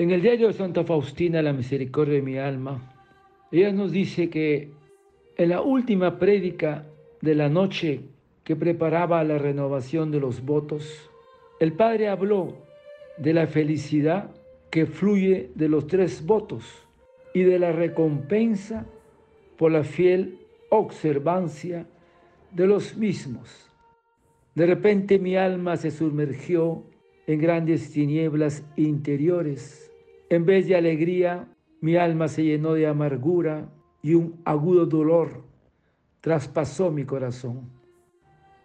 En el diario de Santa Faustina, la misericordia de mi alma, ella nos dice que en la última prédica de la noche que preparaba la renovación de los votos, el Padre habló de la felicidad que fluye de los tres votos y de la recompensa por la fiel observancia de los mismos. De repente mi alma se sumergió en grandes tinieblas interiores. En vez de alegría, mi alma se llenó de amargura y un agudo dolor traspasó mi corazón.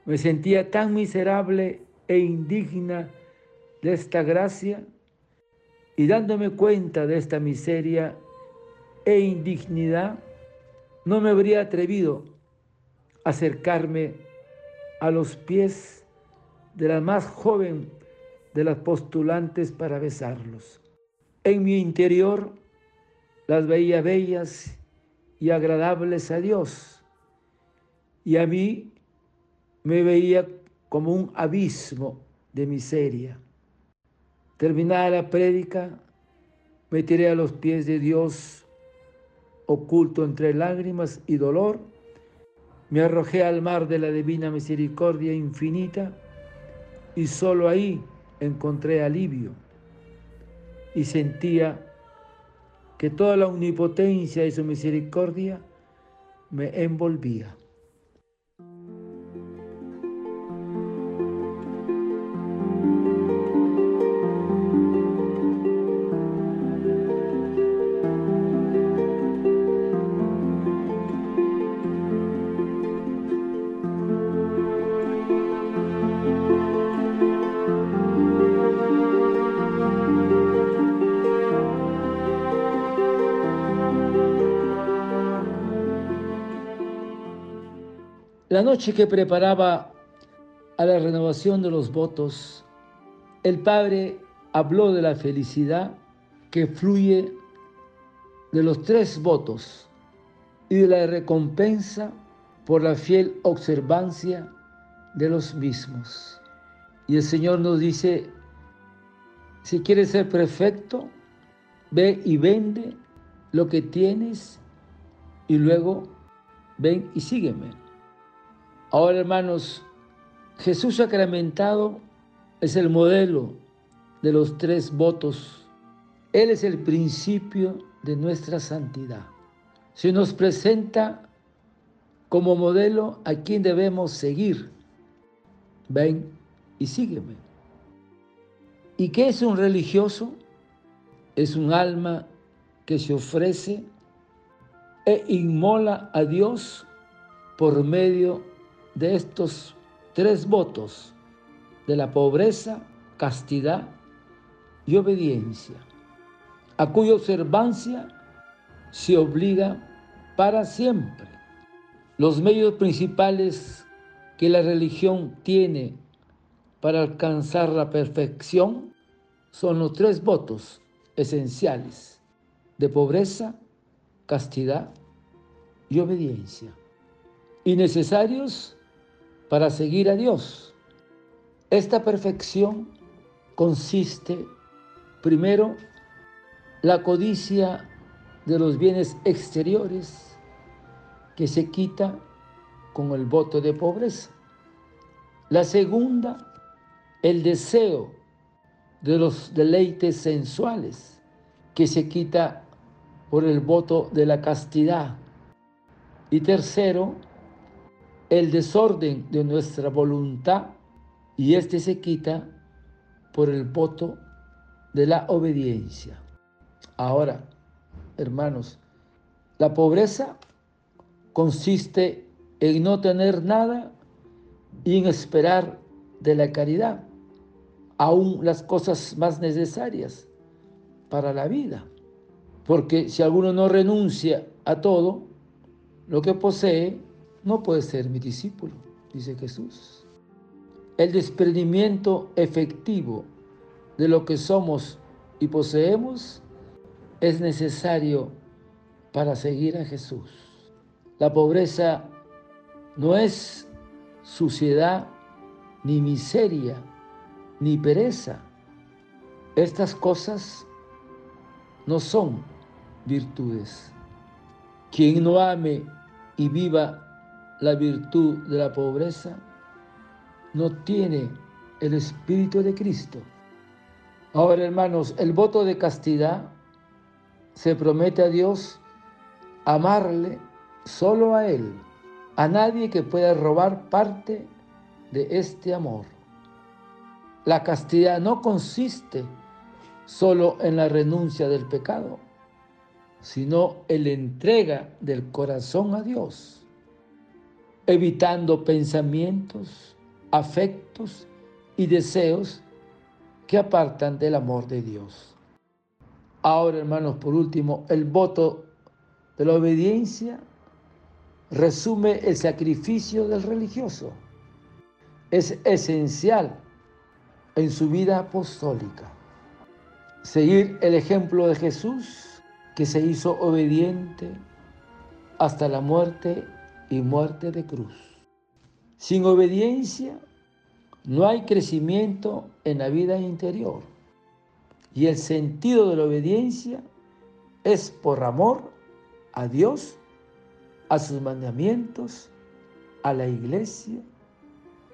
Me sentía tan miserable e indigna de esta gracia y dándome cuenta de esta miseria e indignidad, no me habría atrevido a acercarme a los pies de la más joven de las postulantes para besarlos. En mi interior las veía bellas y agradables a Dios, y a mí me veía como un abismo de miseria. Terminada la prédica, me tiré a los pies de Dios, oculto entre lágrimas y dolor, me arrojé al mar de la divina misericordia infinita y solo ahí encontré alivio y sentía que toda la omnipotencia y su misericordia me envolvía. La noche que preparaba a la renovación de los votos, el Padre habló de la felicidad que fluye de los tres votos y de la recompensa por la fiel observancia de los mismos. Y el Señor nos dice, si quieres ser perfecto, ve y vende lo que tienes y luego ven y sígueme. Ahora, hermanos, Jesús sacramentado es el modelo de los tres votos. Él es el principio de nuestra santidad. Se nos presenta como modelo a quien debemos seguir. Ven y sígueme. ¿Y qué es un religioso? Es un alma que se ofrece e inmola a Dios por medio de de estos tres votos de la pobreza, castidad y obediencia, a cuya observancia se obliga para siempre. Los medios principales que la religión tiene para alcanzar la perfección son los tres votos esenciales de pobreza, castidad y obediencia, y necesarios para seguir a Dios. Esta perfección consiste, primero, la codicia de los bienes exteriores que se quita con el voto de pobreza. La segunda, el deseo de los deleites sensuales que se quita por el voto de la castidad. Y tercero, el desorden de nuestra voluntad y este se quita por el voto de la obediencia. Ahora, hermanos, la pobreza consiste en no tener nada y en esperar de la caridad, aún las cosas más necesarias para la vida. Porque si alguno no renuncia a todo lo que posee, no puede ser mi discípulo, dice Jesús. El desprendimiento efectivo de lo que somos y poseemos es necesario para seguir a Jesús. La pobreza no es suciedad, ni miseria, ni pereza. Estas cosas no son virtudes. Quien no ame y viva la virtud de la pobreza, no tiene el Espíritu de Cristo. Ahora, hermanos, el voto de castidad se promete a Dios amarle solo a Él, a nadie que pueda robar parte de este amor. La castidad no consiste solo en la renuncia del pecado, sino en la entrega del corazón a Dios, evitando pensamientos, afectos y deseos que apartan del amor de Dios. Ahora, hermanos, por último, el voto de la obediencia resume el sacrificio del religioso. Es esencial en su vida apostólica. Seguir el ejemplo de Jesús, que se hizo obediente hasta la muerte y muerte de cruz. Sin obediencia no hay crecimiento en la vida interior. Y el sentido de la obediencia es por amor a Dios, a sus mandamientos, a la iglesia,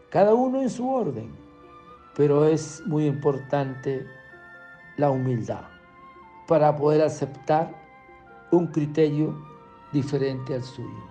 cada uno en su orden. Pero es muy importante la humildad para poder aceptar un criterio diferente al suyo.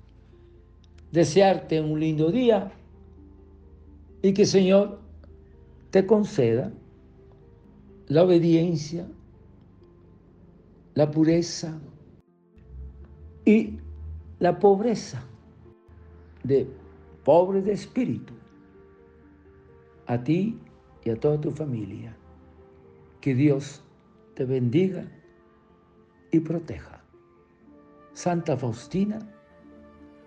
Desearte un lindo día y que Señor te conceda la obediencia, la pureza y la pobreza de pobre de espíritu a ti y a toda tu familia. Que Dios te bendiga y proteja. Santa Faustina,